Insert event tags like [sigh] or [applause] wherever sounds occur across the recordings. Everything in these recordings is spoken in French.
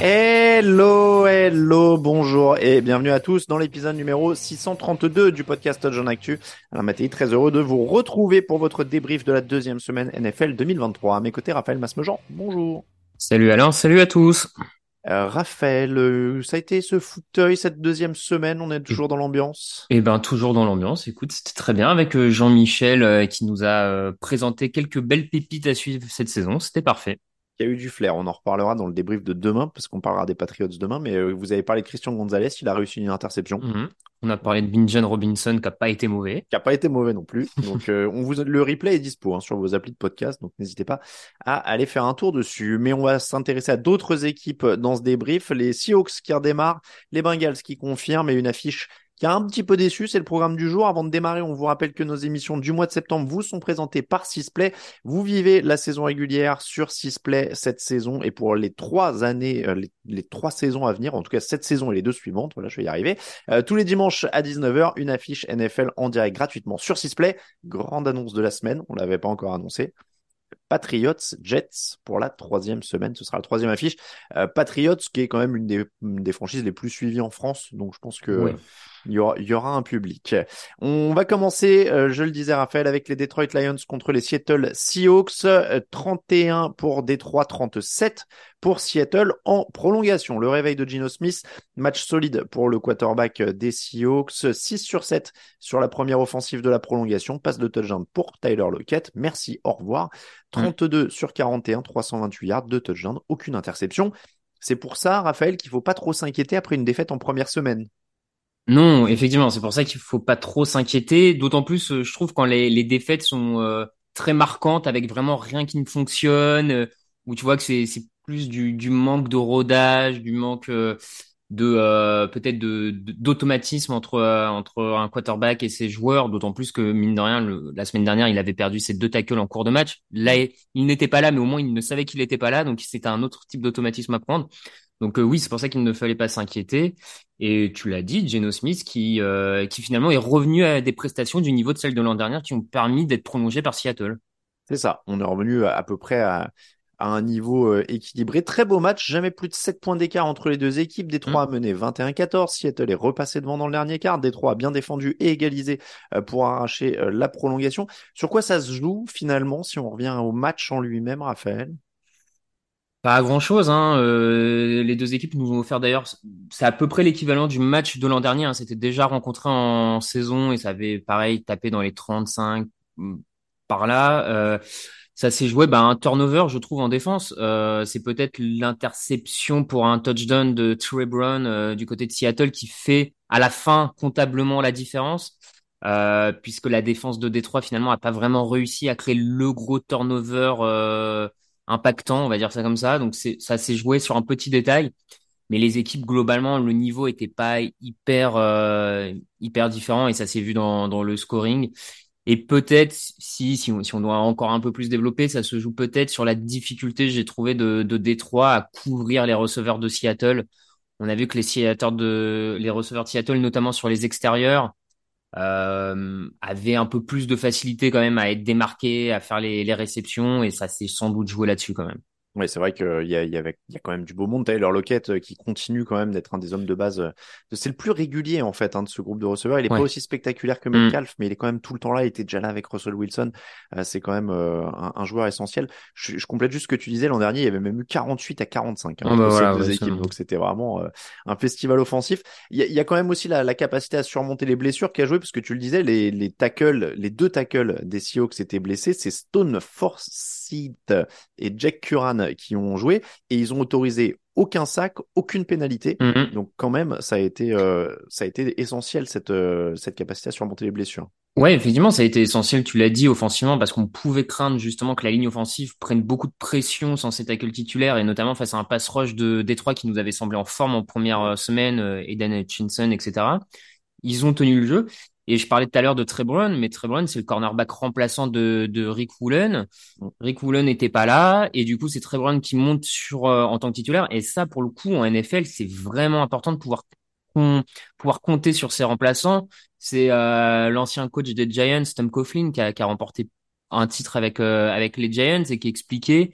Hello, hello, bonjour et bienvenue à tous dans l'épisode numéro 632 du podcast John Actu. Alors Mathieu, très heureux de vous retrouver pour votre débrief de la deuxième semaine NFL 2023. À mes côtés, Raphaël Masmejean, bonjour. Salut Alain, salut à tous. Euh, Raphaël, euh, ça a été ce fauteuil cette deuxième semaine, on est toujours dans l'ambiance? Eh ben toujours dans l'ambiance. Écoute, c'était très bien avec euh, Jean-Michel euh, qui nous a présenté quelques belles pépites à suivre cette saison. C'était parfait. Il y a eu du flair, on en reparlera dans le débrief de demain parce qu'on parlera des Patriots demain, mais euh, vous avez parlé de Christian Gonzalez, il a réussi une interception. Mhm. On a parlé de Binjan Robinson qui a pas été mauvais. qui a pas été mauvais non plus. [laughs] Donc, euh, on vous le replay est dispo hein, sur vos applis de podcast, donc n'hésitez pas à aller faire un tour dessus. Mais on va s'intéresser à d'autres équipes dans ce débrief. Les Seahawks qui redémarrent, les Bengals qui confirment et une affiche qui a un petit peu déçu, c'est le programme du jour. Avant de démarrer, on vous rappelle que nos émissions du mois de septembre vous sont présentées par Sisplay. Vous vivez la saison régulière sur Sisplay cette saison et pour les trois années, euh, les, trois saisons à venir, en tout cas cette saison et les deux suivantes, voilà, je vais y arriver. Euh, tous les dimanches à 19h, une affiche NFL en direct gratuitement sur Sisplay. Grande annonce de la semaine, on l'avait pas encore annoncé. Patriots Jets pour la troisième semaine. Ce sera la troisième affiche. Euh, Patriots, qui est quand même une des, une des franchises les plus suivies en France. Donc je pense que il y aura, il y aura un public. On va commencer, euh, je le disais Raphaël, avec les Detroit Lions contre les Seattle Seahawks. Euh, 31 pour Detroit, 37 pour Seattle en prolongation. Le réveil de Gino Smith, match solide pour le quarterback des Seahawks. 6 sur 7 sur la première offensive de la prolongation. Passe de touchdown pour Tyler Lockett. Merci, au revoir. 32 sur 41, 328 yards, 2 touchdowns, aucune interception. C'est pour ça, Raphaël, qu'il faut pas trop s'inquiéter après une défaite en première semaine. Non, effectivement, c'est pour ça qu'il faut pas trop s'inquiéter. D'autant plus, euh, je trouve, quand les, défaites sont euh, très marquantes, avec vraiment rien qui ne fonctionne, euh, où tu vois que c'est plus du, manque de rodage, du manque de euh, peut-être de d'automatisme entre euh, entre un quarterback et ses joueurs. D'autant plus que mine de rien, le- la semaine dernière, il avait perdu ses deux tackles en cours de match. Là, il n'était pas là, mais au moins il ne savait qu'il n'était pas là, donc c'était un autre type d'automatisme à prendre. Donc euh, oui, c'est pour ça qu'il ne fallait pas s'inquiéter. Et tu l'as dit, Geno Smith qui euh, qui finalement est revenu à des prestations du niveau de celles de l'an dernier qui ont permis d'être prolongées par Seattle. C'est ça, on est revenu à, à peu près à, à un niveau euh, équilibré. Très beau match, jamais plus de 7 points d'écart entre les deux équipes. Détroit a mené 21-14, Seattle est repassé devant dans le dernier quart. Détroit a bien défendu et égalisé euh, pour arracher euh, la prolongation. Sur quoi ça se joue finalement si on revient au match en lui-même, Raphaël? Pas grand chose, hein. Euh, les deux équipes nous ont offert d'ailleurs, c'est à peu près l'équivalent du match de l'an dernier. Hein. C'était déjà rencontré en saison et ça avait pareil tapé dans les 35 mm, par là. Euh, ça s'est joué, bah, un turnover, je trouve, en défense. Euh, c'est peut-être l'interception pour un touchdown de Trey Brown euh, du côté de Seattle qui fait à la fin comptablement la différence. Euh, puisque la défense de Détroit finalement a pas vraiment réussi à créer le gros turnover euh, impactant, on va dire ça comme ça. Donc ça s'est joué sur un petit détail. mais les équipes globalement le niveau était pas hyper euh, hyper différent et ça s'est vu dans dans le scoring. Et peut-être si si on, doit encore un peu plus développer, ça se joue peut-être sur la difficulté j'ai trouvé de de Détroit à couvrir les receveurs de Seattle. On a vu que les de les receveurs de Seattle notamment sur les extérieurs euh, avait un peu plus de facilité quand même à être démarqué, à faire les, les réceptions, et ça s'est sans doute joué là-dessus quand même. Oui, c'est vrai qu'il y y, avait, il y a quand même du beau monde. Taylor Lockett euh, qui continue quand même d'être un des hommes de base. Euh, c'est le plus régulier en fait hein, de ce groupe de receveurs. Il est pas aussi spectaculaire que Metcalf, mm. mais il est quand même tout le temps là. Il était déjà là avec Russell Wilson. Euh, c'est quand même un, un, joueur essentiel. Je, je, complète juste ce que tu disais l'an dernier. Il y avait même eu 48 à 45 hein, oh bah voilà, deux équipes. Donc c'était vraiment un festival offensif. Il y, a, il y, a, quand même aussi la, la, capacité à surmonter les blessures qui a joué parce que tu le disais, les, les tackles, les deux tackles des Seahawks étaient blessés. C'est Stone Forsythe et Jack Curran qui ont joué et ils ont autorisé aucun sac, aucune pénalité. Mhm. Donc quand même, ça a été, euh, ça a été essentiel cette, euh, cette capacité à surmonter les blessures. Ouais, effectivement, ça a été essentiel, tu l'as dit, offensivement, parce qu'on pouvait craindre justement que la ligne offensive prenne beaucoup de pression sans cet tackle titulaire, et notamment face à un pass rush de Détroit qui nous avait semblé en forme en première euh, semaine, Eden Hutchinson, etc. Ils ont tenu le jeu. Et je parlais tout à l'heure de Trebron, mais Trebron, c'est le cornerback remplaçant de, de Rick Woolen. Rick Woolen n'était pas là, et du coup, c'est Trebron qui monte sur euh, en tant que titulaire. Et ça, pour le coup, en NFL, c'est vraiment important de pouvoir pouvoir compter sur ses remplaçants. C'est euh, l'ancien coach des Giants, Tom Coughlin, qui a, qui a remporté un titre avec euh, avec les Giants et qui expliquait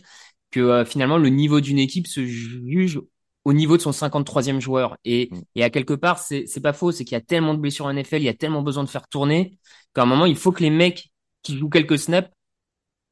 que finalement le niveau d'une équipe se juge au niveau de son 53e joueur. Et, mm. et à quelque part, c'est, c'est pas faux, c'est qu'il y a tellement de blessures en NFL, il y a tellement besoin de faire tourner, qu'à un moment, il faut que les mecs qui jouent quelques snaps,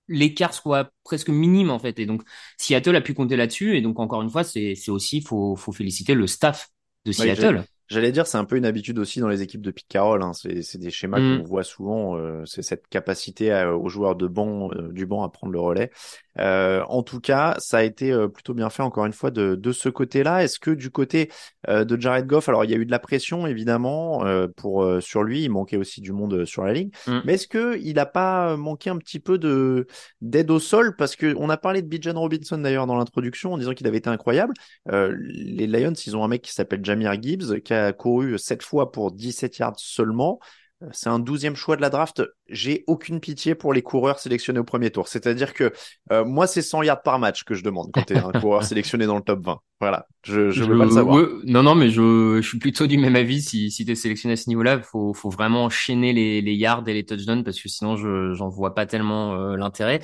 l'écart soit presque minime, en fait. Et donc, Seattle a pu compter là-dessus. Et donc, encore une fois, c'est, c'est aussi, faut, faut féliciter le staff de Seattle. J'allais dire, c'est un peu une habitude aussi dans les équipes de Pete Carroll. Hein. C'est des schémas mm. qu'on voit souvent. Euh, c'est cette capacité aux joueurs de banc, euh, du banc à prendre le relais. Euh, en tout cas, ça a été plutôt bien fait encore une fois de, de ce côté-là. Est-ce que du côté de Jared Goff, alors il y a eu de la pression évidemment pour sur lui. Il manquait aussi du monde sur la ligne. Mm. Mais est-ce que il a pas manqué un petit peu de d'aide au sol? Parce que on a parlé de Bijan Robinson d'ailleurs dans l'introduction en disant qu'il avait été incroyable. les Lions, ils ont un mec qui s'appelle Jamir Gibbs qui a couru 7 fois pour 17 yards seulement. Euh, c'est un douzième choix de la draft. J'ai aucune pitié pour les coureurs sélectionnés au premier tour. C'est-à-dire que euh, moi, c'est 100 yards par match que je demande quand tu es un [laughs] coureur sélectionné dans le top 20. Voilà, je, je veux pas le savoir. non, non, mais je, je suis plutôt du même avis. Si, si tu es sélectionné à ce niveau-là, faut, faut vraiment enchaîner les, les yards et les touchdowns parce que sinon, je j'en vois pas tellement euh, l'intérêt.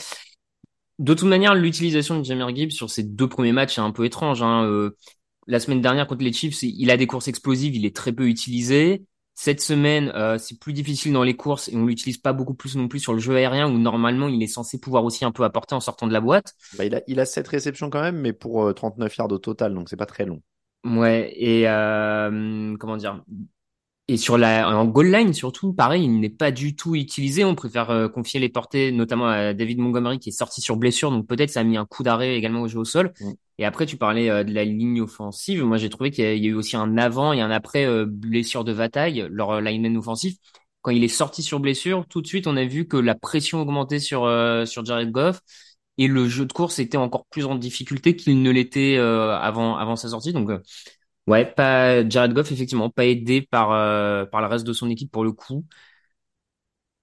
De toute manière, l'utilisation de Jamir Gibbs sur ces deux premiers matchs est un peu étrange. Hein la semaine dernière contre les Chiefs, il a des courses explosives, il est très peu utilisé. Cette semaine, euh, c'est plus difficile dans les courses et on l'utilise pas beaucoup plus non plus sur le jeu aérien où normalement il est censé pouvoir aussi un peu apporter en sortant de la boîte. Bah, il a il a cette réception quand même, mais pour 39 euh, yards au total, donc c'est pas très long. Ouais et euh, comment dire et sur la en goal line surtout, pareil, il n'est pas du tout utilisé. On préfère euh, confier les portées, notamment à David Montgomery qui est sorti sur blessure, donc peut-être ça a mis un coup d'arrêt également au jeu au sol. Mm. Et après, tu parlais euh, de la ligne offensive. Moi, j'ai trouvé qu'il y, a eu aussi un avant et un après euh, blessure de Vataille, leur lineman offensif. Quand il est sorti sur blessure, tout de suite, on a vu que la pression augmentait sur sur Jared Goff et le jeu de course était encore plus en difficulté qu'il ne l'était avant avant sa sortie. Donc Ouais, pas Jared Goff effectivement, pas aidé par euh, par le reste de son équipe pour le coup.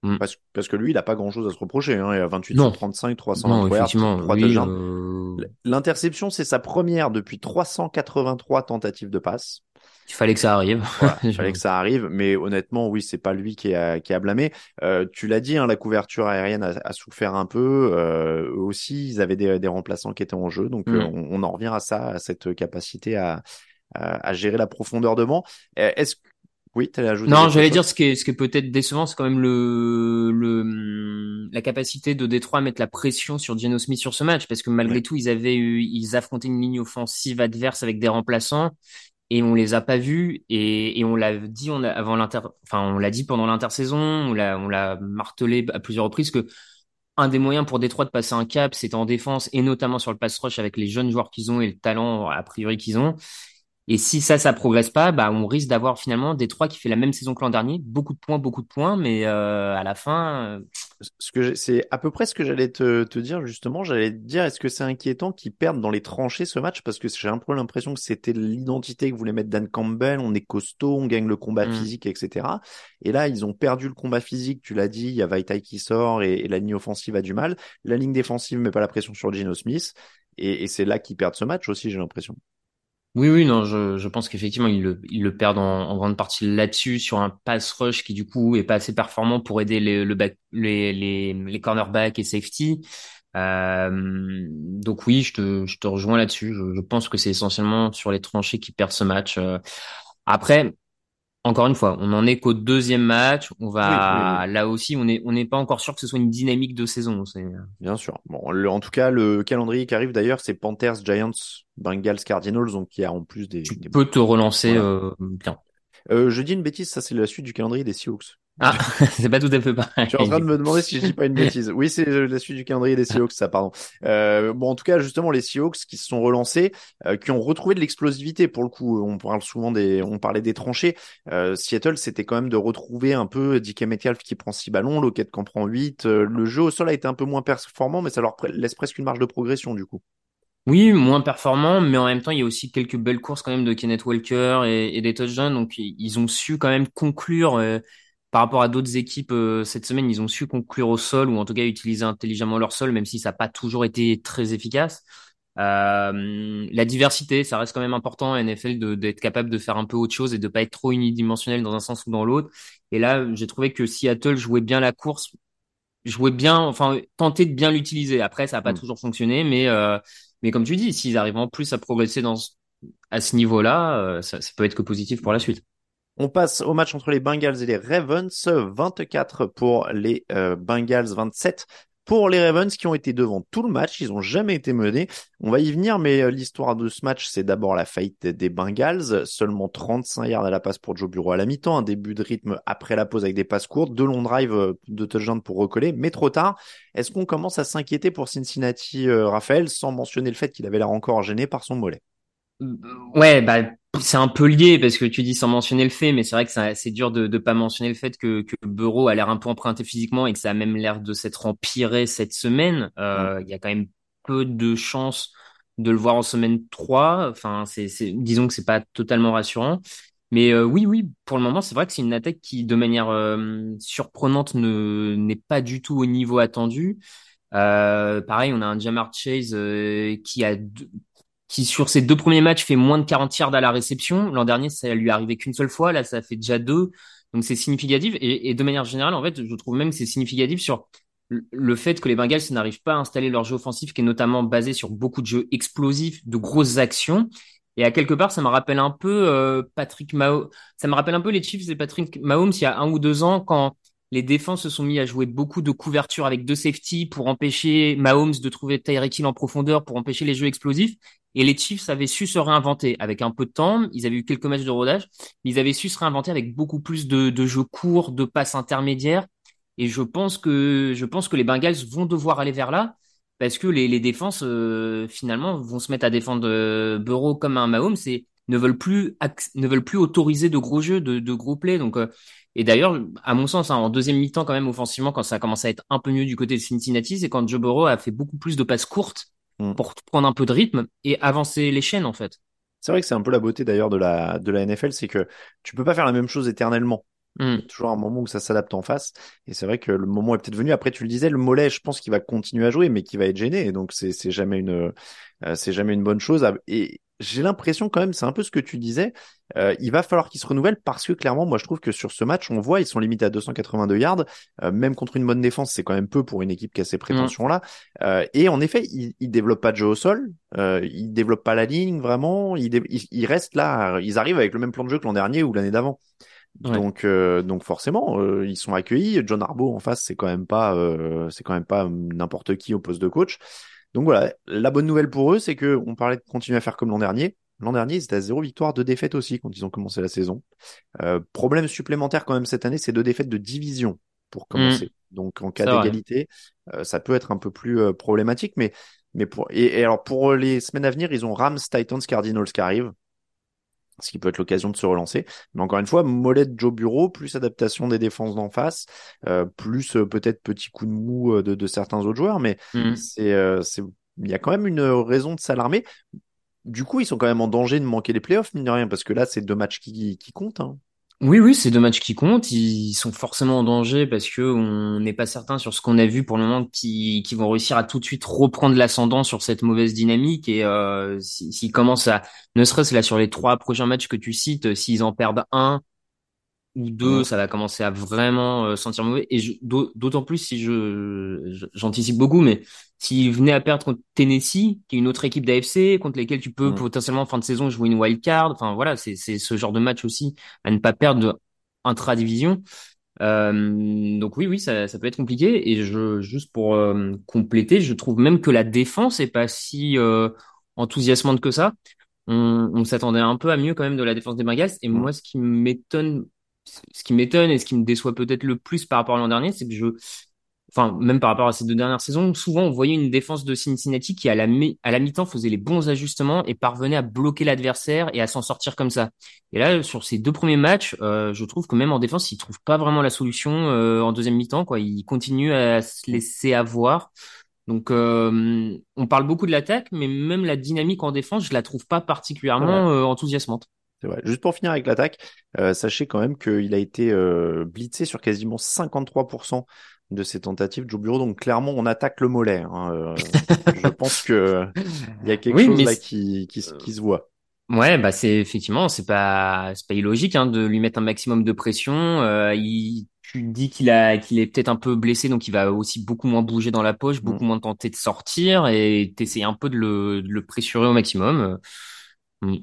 Hmm. Parce, parce, que lui, il a pas grand chose à se reprocher. Hein. Il a 28 sur 35, 323 yards, euh, L'interception, c'est sa première depuis 383 tentatives de passe. Il fallait que ça arrive. [laughs] il fallait que ça arrive, mais honnêtement, oui, c'est pas lui qui a, qui a blâmé. Euh, tu l'as dit, hein, la couverture aérienne a, a souffert un peu. Euh, eux aussi, ils avaient des, des remplaçants qui étaient en jeu, donc hmm. euh, on, on, en revient à ça, à cette capacité à, à, gérer la profondeur de banc. Euh, est-ce oui, tu ajouté Non, j'allais dire ce qui est, ce qui est peut-être décevant, c'est quand même le, le, la capacité de Détroit à mettre la pression sur Geno Smith sur ce match, parce que malgré tout, ils avaient eu, ils affrontaient une ligne offensive adverse avec des remplaçants, et on les a pas vus, et, et on l'a dit, on a, avant l'inter, enfin, on l'a dit pendant l'intersaison, on l'a, on l'a martelé à plusieurs reprises que un des moyens pour Détroit de passer un cap, c'est en défense, et notamment sur le pass rush avec les jeunes joueurs qu'ils ont et le talent, a priori, qu'ils ont. Et si ça, ça progresse pas, bah, on risque d'avoir finalement Détroit qui fait la même saison que l'an dernier, beaucoup de points, beaucoup de points, mais euh, à la fin, euh, ce que c'est à peu près ce que j'allais te, te dire justement. J'allais te dire, est-ce que c'est inquiétant qu'ils perdent dans les tranchées ce match? Parce que j'ai un peu l'impression que c'était l'identité que voulait mettre Dan Campbell. On est costaud, on gagne le combat Mm. physique, etc. Et là, ils ont perdu le combat physique. Tu l'as dit, il y a Vaitai qui sort et, et la ligne offensive a du mal. La ligne défensive met pas la pression sur Gino Smith et, et c'est là qu'ils perdent ce match aussi. J'ai l'impression. Oui, oui, non, je, je pense qu'effectivement, ils le, ils le perdent en, en grande partie là-dessus, sur un pass rush qui, du coup, est pas assez performant pour aider les, le back, les, les, les cornerbacks et safety. Euh, donc oui, je te, je te rejoins là-dessus. Je, je pense que c'est essentiellement sur les tranchées qui perdent ce match. Euh, Après, encore une fois, on en est qu'au deuxième match. On va, Oui, oui, là aussi, on est, on n'est pas encore sûr que ce soit une dynamique de saison. C'est, Bien sûr. Bon, le- en tout cas, le calendrier qui arrive d'ailleurs, c'est Panthers, Giants, Bengals, Cardinals, donc il y a en plus des. tu des- peux te relancer, Voilà. euh, bien. Euh, je dis une bêtise, ça c'est la suite du calendrier des Seahawks. Ah, [laughs] c'est pas tout à fait pareil. Je suis en train de me demander si je dis pas une bêtise. Oui, c'est euh, la suite du calendrier des Seahawks, ça, pardon. Euh, bon, en tout cas, justement, les Seahawks qui se sont relancés, euh, qui ont retrouvé de l'explosivité pour le coup. On parle souvent des, on parlait des tranchées. Euh, Seattle, c'était quand même de retrouver un peu DK Metcalf qui prend 6 ballons, Lockett qui en prend 8. Euh, le jeu au sol a été un peu moins performant, mais ça leur laisse presque une marge de progression du coup. Oui, moins performant, mais en même temps, il y a aussi quelques belles courses quand même de Kenneth Walker et, et des touchdowns. Donc, ils ont su quand même conclure euh, par rapport à d'autres équipes euh, cette semaine. Ils ont su conclure au sol ou en tout cas utiliser intelligemment leur sol, même si ça n'a pas toujours été très efficace. Euh, la diversité, ça reste quand même important à NFL d'être capable de faire un peu autre chose et de pas être trop unidimensionnel dans un sens ou dans l'autre. Et là, j'ai trouvé que Seattle jouait bien la course jouer bien, enfin tenter de bien l'utiliser. Après, ça n'a pas Mm. toujours fonctionné, mais euh, mais comme tu dis, s'ils arrivent en plus à progresser dans ce- à ce niveau-là, ça, ça peut être que positif pour la suite. On passe au match entre les Bengals et les Ravens. 24 pour les euh, Bengals, 27 pour les Ravens qui ont été devant tout le match. Ils ont jamais été menés. On va y venir, mais euh, l'histoire de ce match, c'est d'abord la faillite des Bengals. Seulement 35 yards à la passe pour Joe Bureau à la mi-temps. Un début de rythme après la pause avec des passes courtes. Deux longs drives euh, de touchdown pour recoller, mais trop tard. Est-ce qu'on commence à s'inquiéter pour Cincinnati, Raphaël, sans mentionner le fait qu'il avait l'air encore gêné par son mollet? Ouais, bah c'est un peu lié parce que tu dis sans mentionner le fait, mais c'est vrai que c'est dur de ne pas mentionner le fait que, que Burrow a l'air un peu emprunté physiquement et que ça a même l'air de s'être empiré cette semaine. Euh, Il y a quand même peu de chances de le voir en semaine 3. Enfin, c'est, c'est, disons que c'est pas totalement rassurant. Mais euh, oui, oui, pour le moment, c'est vrai que c'est une attaque qui, de manière euh, surprenante, ne n'est pas du tout au niveau attendu. Euh, pareil, on a un Jamar Chase euh, qui a deux- qui sur ses deux premiers matchs fait moins de 40 yards à la réception. L'an dernier, ça lui est arrivé qu'une seule fois. Là, ça fait déjà deux. Donc c'est significatif. Et, de manière générale, en fait, je trouve même que c'est significatif sur le- le fait que les Bengals n'arrivent pas à installer leur jeu offensif, qui est notamment basé sur beaucoup de jeux explosifs, de grosses actions. Et à quelque part, ça me rappelle un peu euh, Patrick Mahomes. Ça me rappelle un peu les Chiefs et Patrick Mahomes il y a un ou deux ans quand les défenses se sont mis à jouer beaucoup de couverture avec deux safety pour empêcher Mahomes de trouver Tyreek Hill en profondeur, pour empêcher les jeux explosifs. Et les Chiefs avaient su se réinventer avec un peu de temps. Ils avaient eu quelques matchs de rodage, mais ils avaient su se réinventer avec beaucoup plus de, jeux courts, de passes intermédiaires. Et je pense que je pense que les Bengals vont devoir aller vers là parce que les, les défenses euh, finalement vont se mettre à défendre euh, Burrow comme un Mahomes et ne veulent plus ne veulent plus autoriser de gros jeux, de, de gros plays. Donc euh, et d'ailleurs, à mon sens, hein, en deuxième mi-temps quand même offensivement, quand ça a commencé à être un peu mieux du côté de Cincinnati, c'est quand Joe Burrow a fait beaucoup plus de passes courtes Mm. pour prendre un peu de rythme et avancer les chaînes en fait. C'est vrai que c'est un peu la beauté d'ailleurs de la, de la NFL, c'est que tu peux pas faire la même chose éternellement. Mm. Il y a toujours un moment où ça s'adapte en face. Et c'est vrai que le moment est peut-être venu. Après, tu le disais, le mollet, je pense qu'il va continuer à jouer, mais qu'il va être gêné. Et donc, c'est, c'est jamais une, euh, c'est jamais une bonne chose. Et j'ai l'impression quand même, c'est un peu ce que tu disais. euh, il va falloir qu'il se renouvelle parce que clairement, moi, je trouve que sur ce match, on voit, ils sont limités à 282 yards. Euh, même contre une bonne défense, c'est quand même peu pour une équipe qui a ces prétentions-là. Euh, et en effet, il, il développe pas de jeu au sol. Euh, il développe pas la ligne vraiment. Il, dé- il, il reste là. Ils arrivent avec le même plan de jeu que l'an dernier ou l'année d'avant. Ouais. Donc, euh, donc forcément, euh, ils sont accueillis. John Harbaugh en face, c'est quand même pas, euh, c'est quand même pas n'importe qui au poste de coach. Donc voilà, la bonne nouvelle pour eux, c'est que on parlait de continuer à faire comme l'an dernier. L'an dernier, ils étaient à zéro victoire, deux défaites aussi quand ils ont commencé la saison. Euh, problème supplémentaire quand même cette année, c'est deux défaites de division pour commencer. Donc en cas d'égalité, euh, ça peut être un peu plus euh, problématique, mais mais pour et, et alors pour les semaines à venir, ils ont Rams, Titans, Cardinals qui arrivent. Ce qui peut être l'occasion de se relancer. Mais encore une fois, molette Joe Bureau, plus adaptation des défenses d'en face, euh, plus euh, peut-être petit coup de mou euh, de, de, certains autres joueurs, mais c'est, euh, c'est, il y a quand même une raison de s'alarmer. Du coup, ils sont quand même en danger de manquer les playoffs, mine de rien, parce que là, c'est deux matchs qui, qui comptent. Hein. Oui, oui, c'est deux matchs qui comptent. Ils sont forcément en danger parce que on n'est pas certain sur ce qu'on a vu pour le moment qui qui vont réussir à tout de suite reprendre l'ascendant sur cette mauvaise dynamique et euh, si- s'ils commencent à, ne serait-ce là sur les trois prochains matchs que tu cites, s'ils en perdent un ou deux, ça va commencer à vraiment euh, sentir mauvais. Et d'autant plus si je j'anticipe beaucoup, mais s'ils venaient à perdre contre Tennessee, qui est une autre équipe d'AFC, contre lesquelles tu peux potentiellement en fin de saison jouer une wild card. Enfin voilà, c'est c'est ce genre de match aussi à ne pas perdre de intra-division. Euh, donc oui, oui, ça, ça peut être compliqué. Et je, juste pour euh, compléter, je trouve même que la défense est pas si euh, enthousiasmante que ça. On, on s'attendait un peu à mieux quand même de la défense des Bengals. Et moi, ce qui m'étonne, ce qui m'étonne et ce qui me déçoit peut-être le plus par rapport à l'an dernier, c'est que je, enfin même par rapport à ces deux dernières saisons, souvent on voyait une défense de Cincinnati qui à la mi- à la mi-temps faisait les bons ajustements et parvenait à bloquer l'adversaire et à s'en sortir comme ça. Et là, sur ces deux premiers matchs, euh, je trouve que même en défense, ils trouvent pas vraiment la solution euh, en deuxième mi-temps. Quoi, ils continuent à se laisser avoir. Donc, euh, on parle beaucoup de l'attaque, mais même la dynamique en défense, je la trouve pas particulièrement enthousiasmante. Juste pour finir avec l'attaque, euh, sachez quand même qu'il a été euh, blitzé sur quasiment 53% de ses tentatives, Joe Bureau. Donc clairement, on attaque le mollet. hein. Euh, je [laughs] pense que il y a quelque Oui, chose là qui, qui, se- qui se voit. Ouais, bah c'est effectivement, c'est pas, c'est pas illogique hein, de lui mettre un maximum de pression. Il, tu dis qu'il a, qu'il est peut-être un peu blessé, donc il va aussi beaucoup moins bouger dans la poche, beaucoup moins tenter de sortir et t'essayes un peu de le, de le pressurer au maximum. Mm.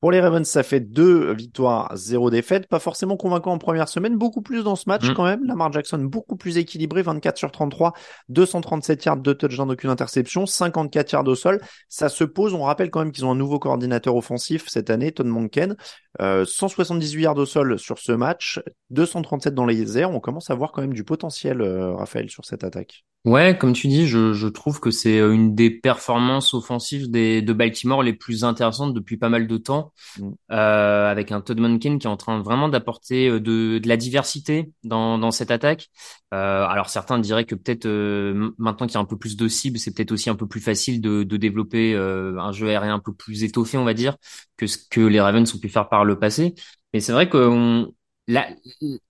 Pour les Ravens, ça fait deux victoires, zéro défaite. Pas forcément convaincant en première semaine, beaucoup plus dans ce match Mm. quand même. Lamar Jackson beaucoup plus équilibré, 24 sur 33, 237 yards, deux touchdowns, aucune interception, 54 yards au sol. Ça se pose. On rappelle quand même qu'ils ont un nouveau coordinateur offensif cette année, Todd Monken. Euh, 178 yards au sol sur ce match, 237 dans les airs. On commence à voir quand même du potentiel, euh, Raphaël, sur cette attaque. Ouais, comme tu dis, je, je trouve que c'est euh, une des performances offensives des, de Baltimore les plus intéressantes depuis pas mal de temps, Mm. euh, avec un Todd Monken qui est en train vraiment d'apporter euh, de, de la diversité dans, dans cette attaque. Euh, alors certains diraient que peut-être euh, maintenant qu'il y a un peu plus de cibles, c'est peut-être aussi un peu plus facile de, de développer euh, un jeu aérien un peu plus étoffé, on va dire, que ce que les Ravens ont pu faire par le passé. Mais c'est vrai que on, la,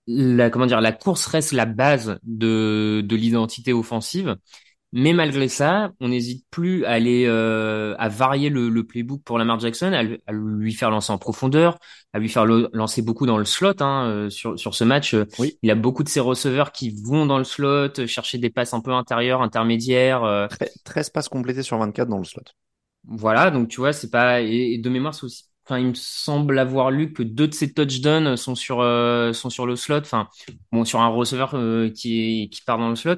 la, comment dire, la course reste la base de, de l'identité offensive. Mais malgré ça, on n'hésite plus à aller euh, à varier le, le playbook pour Lamar Jackson, à, lui- à lui faire lancer en profondeur, à lui faire le- lancer beaucoup dans le slot. Hein, euh, sur sur ce match, Euh, Oui. il a beaucoup de ses receveurs qui vont dans le slot, euh, chercher des passes un peu intérieures, intermédiaires. euh, 13 passes complétées sur 24 dans le slot. voilà, donc tu vois, c'est pas et, et de mémoire, c'est aussi. Enfin, il me semble avoir lu que deux de ses touchdowns sont sur euh, sont sur le slot. Enfin, bon, sur un receveur euh, qui est, qui part dans le slot.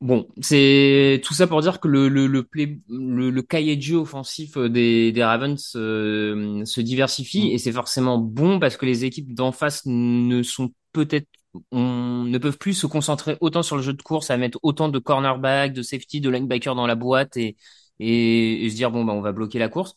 Bon, c'est tout ça pour dire que le le le, play- le, le cahier de jeu offensif euh, des des Ravens euh, se diversifie et c'est forcément bon parce que les équipes d'en face ne sont peut-être on ne peuvent plus se concentrer autant sur le jeu de course à mettre autant de cornerback, de safety, de linebacker dans la boîte et et, et se dire bon bah on va bloquer la course.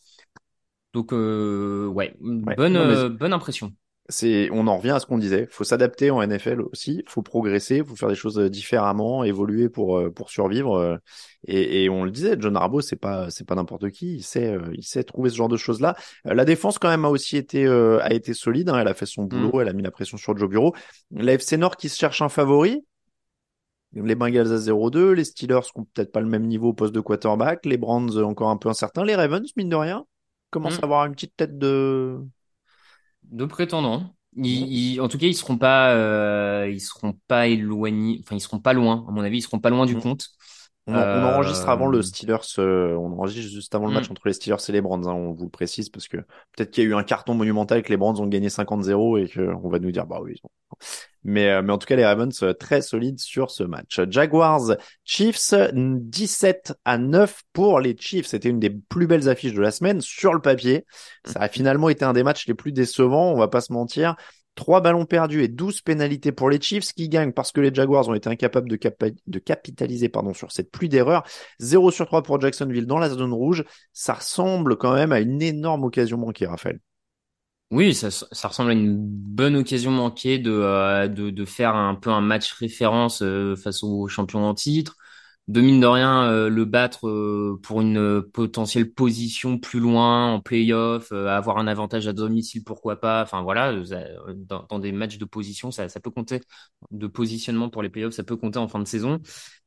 Donc euh, ouais, Ouais. bonne Non, euh, bonne impression. c'est, on en revient à ce qu'on disait. Faut s'adapter en NFL aussi. Faut progresser. Faut faire des choses euh, différemment, évoluer pour pour survivre. Et, et on le disait, John Harbaugh, c'est pas c'est pas n'importe qui. Il sait il sait trouver ce genre de choses là. La défense quand même a aussi été euh, a été solide. hein. Elle a fait son boulot. Elle a mis la pression sur Joe Bureau. La FC Nord qui se cherche un favori. Les Bengals à 0-2, les Steelers qui ont peut-être pas le même niveau au poste de quarterback, les Browns euh, encore un peu incertains, les Ravens mine de rien commencent Mm. à avoir une petite tête de de prétendants. Ils, ils- en tout cas, ils seront pas, euh, ils seront pas éloignés. Enfin, ils seront pas loin. À mon avis, ils seront pas loin du Mm. compte. On, en- on enregistre avant le Euh, Steelers, euh, on enregistre juste avant le match Mm. entre les Steelers et les Browns, hein, on vous le précise parce que peut-être qu'il y a eu un carton monumental que les Browns ont gagné 50-0 et que on va nous dire bah oui. ils ont- Mais, euh, mais en tout cas les Ravens euh, très solides sur ce match. Jaguars Chiefs 17 à 9 pour les Chiefs. C'était une des plus belles affiches de la semaine sur le papier. Ça a finalement été un des matchs les plus décevants, on va pas se mentir. Trois ballons perdus et 12 pénalités pour les Chiefs qui gagnent parce que les Jaguars ont été incapables de, capa- de capitaliser pardon, sur cette pluie d'erreurs. 0 sur 3 pour Jacksonville dans la zone rouge. Ça ressemble quand même à une énorme occasion manquée, Raphaël. Oui, ça, ça ressemble à une bonne occasion manquée de, euh, de, de faire un peu un match référence euh, face au champion en titre, de mine de rien euh, le battre pour une potentielle position plus loin en playoff, avoir un avantage à domicile, pourquoi pas. Enfin voilà, dans, dans des matchs de position, ça, ça peut compter, de positionnement pour les playoffs, ça peut compter en fin de saison.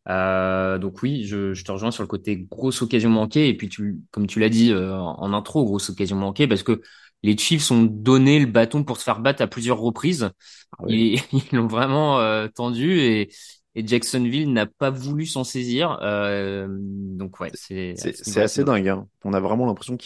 Euh, donc oui, je, je te rejoins sur le côté grosse occasion manquée. Et puis tu, comme tu l'as dit euh, en intro, grosse occasion manquée parce que les Chiefs ont donné le bâton pour se faire battre à plusieurs reprises. Ah oui. Ils [laughs] ils l'ont vraiment euh, tendu et, et Jacksonville n'a pas voulu s'en saisir. Euh, donc ouais, c'est C'est assez dingue. hein. On a vraiment l'impression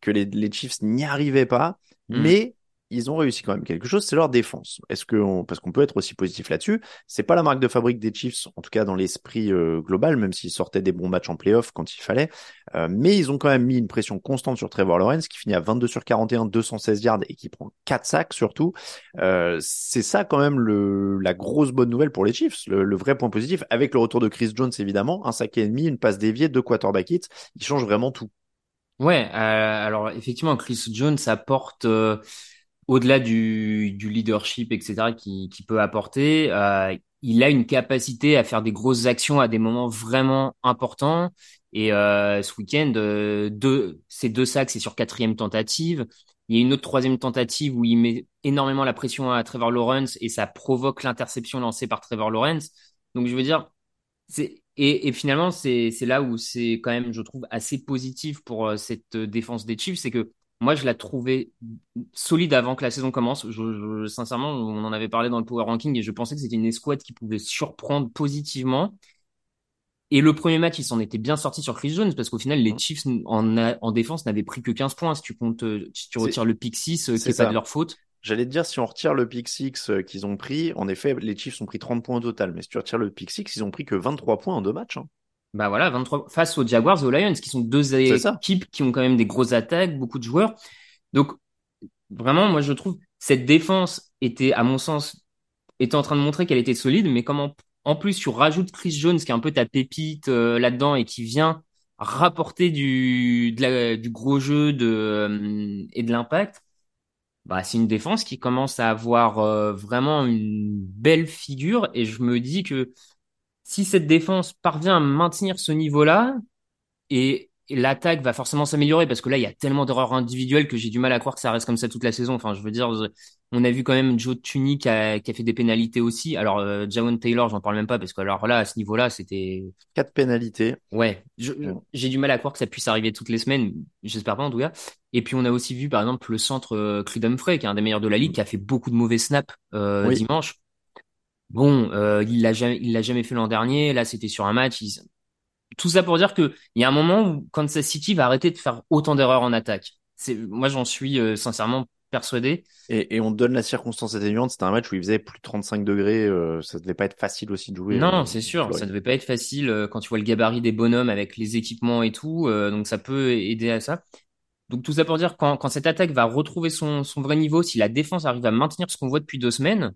que les, les Chiefs n'y arrivaient pas, Hmm. mais ils ont réussi quand même quelque chose, c'est leur défense. Est-ce que on- parce qu'on peut être aussi positif là-dessus, c'est pas la marque de fabrique des Chiefs, en tout cas dans l'esprit euh, global, même s'ils sortaient des bons matchs en playoff quand il fallait, Euh, mais ils ont quand même mis une pression constante sur Trevor Lawrence, qui finit à 22 sur 41, 216 yards et qui prend 4 sacs surtout. Euh, c'est ça quand même le, la grosse bonne nouvelle pour les Chiefs, le, le vrai point positif, avec le retour de Chris Jones évidemment, un sac et demi, une passe déviée, deux quarterback hits, il change vraiment tout. Ouais, euh, alors effectivement, Chris Jones apporte euh, au-delà du, leadership, etc., qui, peut apporter, euh, il a une capacité à faire des grosses actions à des moments vraiment importants. Et euh, ce week-end, euh, deux, ces deux sacs, c'est sur quatrième tentative. Il y a une autre troisième tentative où il met énormément la pression à Trevor Lawrence et ça provoque l'interception lancée par Trevor Lawrence. Donc je veux dire, et, et finalement c'est là où c'est quand même je trouve assez positif pour euh, cette défense des Chiefs, c'est que moi je la trouvais solide avant que la saison commence. Je, je- sincèrement, on en avait parlé dans le Power Ranking et je pensais que c'était une escouade qui pouvait surprendre positivement. Et le premier match, ils s'en étaient bien sortis sur Chris Jones parce qu'au final, les Chiefs en, défense n'avaient pris que 15 points si tu comptes, euh, si tu retires le pick 6 euh, qui c'est est pas de leur faute. J'allais te dire, si on retire le pick six euh, qu'ils ont pris, en effet, les Chiefs ont pris 30 points au total, mais si tu retires le pick six, ils ont pris que 23 points en deux matchs. hein. Bah voilà, 23 face aux Jaguars et aux Lions qui sont deux équipes qui ont quand même des grosses attaques, beaucoup de joueurs. Donc Vraiment, moi, je trouve cette défense était, à mon sens, était en train de montrer qu'elle était solide, mais comme en, en plus tu rajoutes Chris Jones, qui est un peu ta pépite euh, là-dedans et qui vient rapporter du, de la- du gros jeu de, euh, et de l'impact, bah, c'est une défense qui commence à avoir euh, vraiment une belle figure et je me dis que si cette défense parvient à maintenir ce niveau-là, et, et l'attaque va forcément s'améliorer parce que là, il y a tellement d'erreurs individuelles que j'ai du mal à croire que ça reste comme ça toute la saison. Enfin, je veux dire, on a vu quand même Joe Tunney qui a, qui a fait des pénalités aussi. Alors, euh, Jawan Taylor, j'en parle même pas parce que alors là, à ce niveau-là, c'était Quatre pénalités. ouais, j'ai du mal à croire que ça puisse arriver toutes les semaines. J'espère pas en tout cas. Et puis on a aussi vu par exemple le centre euh, Humphrey, qui est un des meilleurs de la ligue, qui a fait beaucoup de mauvais snaps euh, Oui. dimanche. Bon, euh, il l'a jamais, il l'a jamais fait l'an dernier. Là, c'était sur un match. il- tout ça pour dire que il y a un moment où Kansas City va arrêter de faire autant d'erreurs en attaque. C'est, moi, j'en suis euh, sincèrement persuadé. Et, et on donne la circonstance atténuante, c'était un match où il faisait plus de 35 degrés, euh, ça devait pas être facile aussi de jouer. euh, Non, c'est en sûr, ça devait pas être facile euh, quand tu vois le gabarit des bonhommes avec les équipements et tout. euh, donc ça peut aider à ça. Donc tout ça pour dire quand, quand cette attaque va retrouver son, son vrai niveau, si la défense arrive à maintenir ce qu'on voit depuis deux semaines,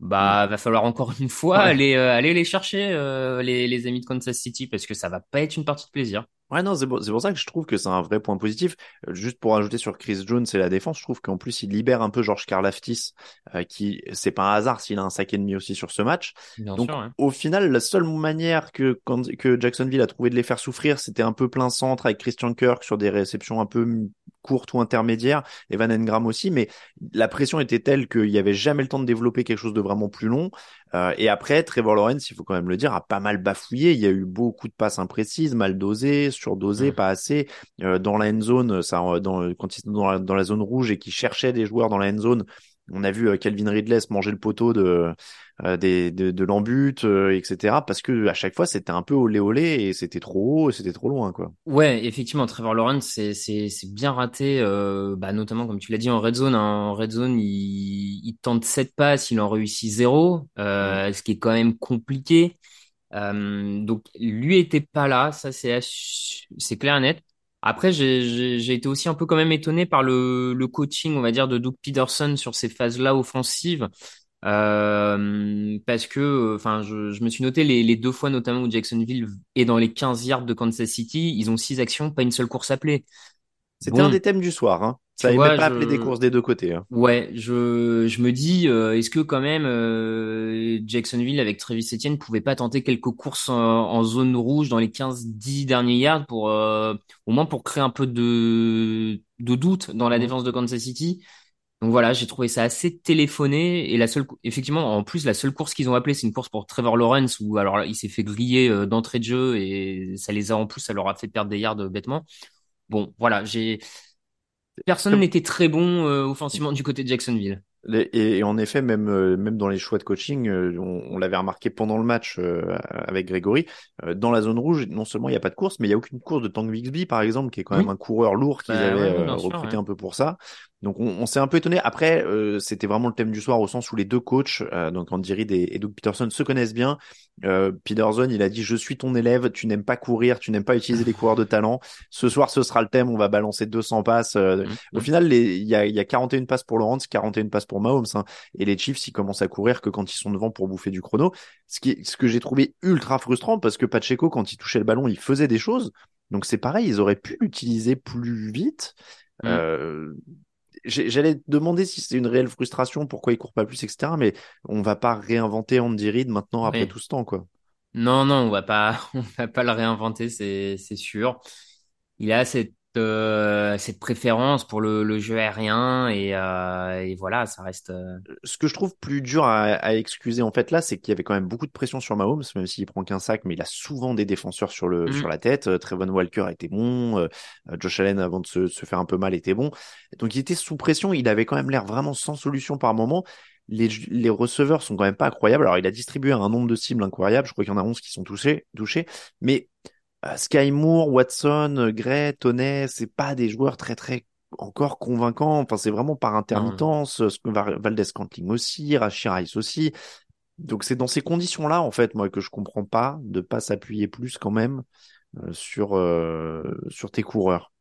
bah va falloir encore une fois Ouais. aller euh, aller les chercher euh, les, les amis de Kansas City parce que ça va pas être une partie de plaisir. Ouais, non, c'est pour, c'est pour ça que je trouve que c'est un vrai point positif. Euh, Juste pour ajouter sur Chris Jones et la défense, je trouve qu'en plus, il libère un peu George Karlaftis, euh, qui, c'est pas un hasard s'il a un sac et demi aussi sur ce match. Bien Donc, sûr. au final, la seule manière que, quand- que Jacksonville a trouvé de les faire souffrir, c'était un peu plein centre avec Christian Kirk sur des réceptions un peu courtes ou intermédiaires, Evan Engram aussi, mais la pression était telle qu'il n'y avait jamais le temps de développer quelque chose de vraiment plus long. Euh, et après, Trevor Lawrence, il faut quand même le dire, a pas mal bafouillé. Il y a eu beaucoup de passes imprécises, mal dosées, surdosées, Mm. pas assez. Euh, dans la end zone, ça, euh, dans, quand ils sont dans la, dans la zone rouge et qu'ils cherchaient des joueurs dans la end zone, on a vu euh, Calvin Ridley se manger le poteau de, euh, des, de, de euh, etc. Parce que à chaque fois, c'était un peu olé olé et c'était trop haut et c'était trop loin, quoi. Ouais, effectivement, Trevor Lawrence, c'est c'est c'est bien raté, euh, bah notamment comme tu l'as dit en red zone. hein. En red zone, il, il tente sept passes, il en réussit zéro, euh, ce qui est quand même compliqué. Euh, donc lui était pas là, ça c'est c'est clair et net. Après, j'ai été aussi un peu quand même étonné par le coaching, on va dire, de Doug Peterson sur ces phases-là offensives. Euh, parce que, enfin, je, je me suis noté les, les deux fois notamment où Jacksonville est dans les 15 yards de Kansas City, ils ont six actions, pas une seule course appelée. C'était Bon. un des thèmes du soir. Hein. Ça n'avait pas je- appelé des courses des deux côtés. Hein. Ouais, je, je me dis, euh, est-ce que quand même euh, Jacksonville avec Travis Etienne pouvait pas tenter quelques courses en, en zone rouge dans les 15-10 derniers yards pour euh, au moins pour créer un peu de, de doute dans la Mhm. défense de Kansas City. Donc voilà, j'ai trouvé ça assez téléphoné et la seule, effectivement, en plus la seule course qu'ils ont appelée, c'est une course pour Trevor Lawrence où alors il s'est fait griller euh, d'entrée de jeu et ça les a en plus, ça leur a fait perdre des yards euh, bêtement. Bon, voilà, j'ai personne n'était très bon euh, offensivement du côté de Jacksonville. Et, et en effet, même, euh, même dans les choix de coaching, euh, on, on l'avait remarqué pendant le match euh, avec Grégory, euh, dans la zone rouge, non seulement il n'y a pas de course, mais il n'y a aucune course de Tank Bixby, par exemple, qui est quand Oui. même un coureur lourd qu'ils Bah, avaient ouais, euh, sûr, recruté ouais. un peu pour ça. Donc on, on s'est un peu étonné. Après, euh, c'était vraiment le thème du soir au sens où les deux coachs, euh, donc Andy Reid et, et Doug Peterson, se connaissent bien. Euh, Peterson, il a dit je suis ton élève, tu n'aimes pas courir, tu n'aimes pas utiliser les coureurs de talent. Ce soir, ce sera le thème. On va balancer 200 passes. euh, Mhm. Au final, il y a, y a 41 passes pour Lawrence, 41 passes pour Mahomes. hein. Et les Chiefs, ils commencent à courir que quand ils sont devant pour bouffer du chrono. Ce, qui, ce que j'ai trouvé ultra frustrant parce que Pacheco, quand il touchait le ballon, il faisait des choses. Donc c'est pareil, ils auraient pu l'utiliser plus vite. Mm. Euh, J'allais te demander si c'est une réelle frustration, pourquoi il court pas plus, etc. Mais on va pas réinventer Andy Reid maintenant après Oui. tout ce temps, quoi. Non, non, on va pas, [laughs] on va pas le réinventer, c'est, c'est sûr. Il a cette, euh, cette préférence pour le, le jeu aérien et, euh, et voilà, ça reste. euh, ce que je trouve plus dur à, à excuser en fait là, c'est qu'il y avait quand même beaucoup de pression sur Mahomes, même s'il prend qu'un sac, mais il a souvent des défenseurs sur le Mhm. sur la tête. Trevon Walker a été bon, Josh Allen avant de se, se faire un peu mal était bon. Donc il était sous pression, il avait quand même l'air vraiment sans solution par moment. Les, les receveurs sont quand même pas incroyables. Alors il a distribué un nombre de cibles incroyable. Je crois qu'il y en a 11 qui sont touchés, touchés. Mais Sky Moore, Watson, euh, Gray, Toney, c'est pas des joueurs très très encore convaincants. Enfin, c'est vraiment par intermittence. Ce que Va- Valdez Scantling aussi, Rashid Rice aussi. Donc c'est dans ces conditions-là, en fait, moi, que je comprends pas de pas s'appuyer plus quand même euh, sur euh, sur tes coureurs.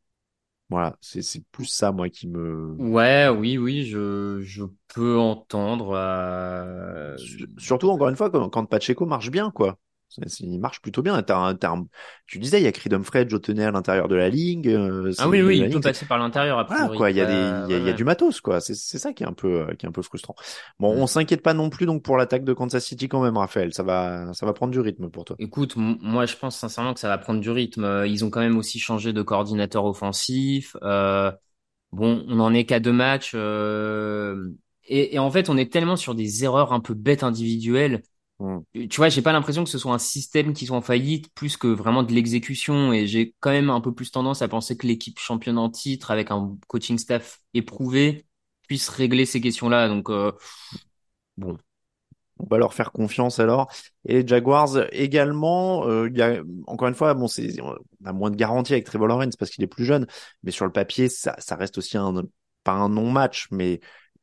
Voilà, c'est c'est plus ça, moi, qui me Ouais, oui, oui, je, je peux entendre. euh, Sur- Surtout, encore une fois, quand, quand Pacheco marche bien, quoi. Il marche plutôt bien. Un- Tu disais, il y a Creedom Fred, Joe Tenay à l'intérieur de la ligue. euh, Ah oui, oui, la il peut passer par l'intérieur a Voilà, quoi. Il y a des, Euh, il y a, il y a ouais, du matos, quoi. C'est, ça qui est un peu, qui est un peu frustrant. Bon, Mm. on s'inquiète pas non plus, donc, pour l'attaque de Kansas City quand même, Raphaël. Ça va, ça va prendre du rythme pour toi. Écoute, moi je pense sincèrement que ça va prendre du rythme. Euh, Ils ont quand même aussi changé de coordinateur offensif. Euh, bon, on en est qu'à deux matchs. et, et en fait, on est tellement sur des erreurs un peu bêtes individuelles. Mm. Tu vois, j'ai pas l'impression que ce soit un système qui soit en faillite plus que vraiment de l'exécution. Et j'ai quand même un peu plus tendance à penser que l'équipe championne en titre avec un coaching staff éprouvé puisse régler ces questions-là. Donc, euh, bon. On va leur faire confiance alors. Et Jaguars également, euh, y a encore une fois, bon, c'est on a moins de garantie avec Trevor Lawrence parce qu'il est plus jeune, mais sur le papier, ça, ça reste aussi un pas un non-match, mais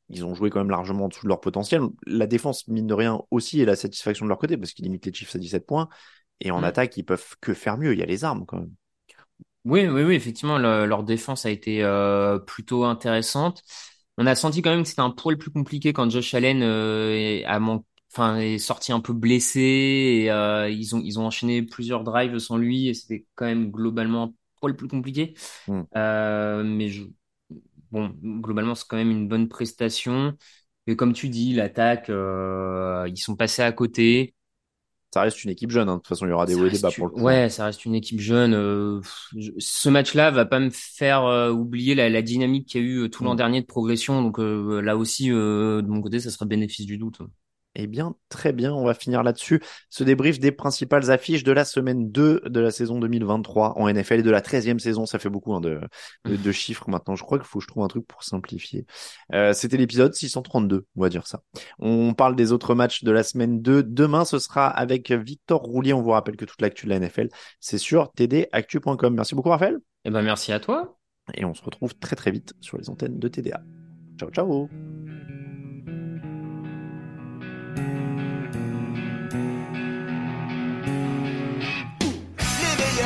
ils ont joué quand même largement en dessous de leur potentiel. La défense, mine de rien, aussi est la satisfaction de leur côté parce qu'ils limitent les Chiefs à 17 points. Et en Mm. attaque, ils peuvent que faire mieux. Il y a les armes quand même. Oui, oui, oui, effectivement, le- leur défense a été euh, plutôt intéressante. On a senti quand même que c'était un poil plus compliqué quand Josh Allen euh, est, a man- enfin, est sorti un peu blessé et euh, ils ont, ils ont enchaîné plusieurs drives sans lui et c'était quand même globalement un poil plus compliqué. Mm. Euh, mais je, bon, globalement, c'est quand même une bonne prestation. Et comme tu dis, l'attaque, euh, ils sont passés à côté. Ça reste une équipe jeune. hein. De toute façon, il y aura des hauts et des bas pour le coup. Ouais, ça reste une équipe jeune. euh, je- ce match-là va pas me faire euh, oublier la, la dynamique qu'il y a eu tout l'an Mm. dernier de progression. Donc là aussi, de mon côté, ça sera bénéfice du doute. Eh bien, très bien, on va finir là-dessus. Ce débrief des principales affiches de la semaine 2 de la saison 2023 en NFL et de la 13e saison. Ça fait beaucoup hein, de, de, de chiffres maintenant. Je crois qu'il faut que je trouve un truc pour simplifier. Euh, C'était l'épisode 632, on va dire ça. On parle des autres matchs de la semaine 2. Demain, ce sera avec Victor Roulier. On vous rappelle que toute l'actu de la NFL, c'est sur tdactu.com. Merci beaucoup, Raphaël. Eh ben merci à toi. Et on se retrouve très très vite sur les antennes de TDA. Ciao, ciao.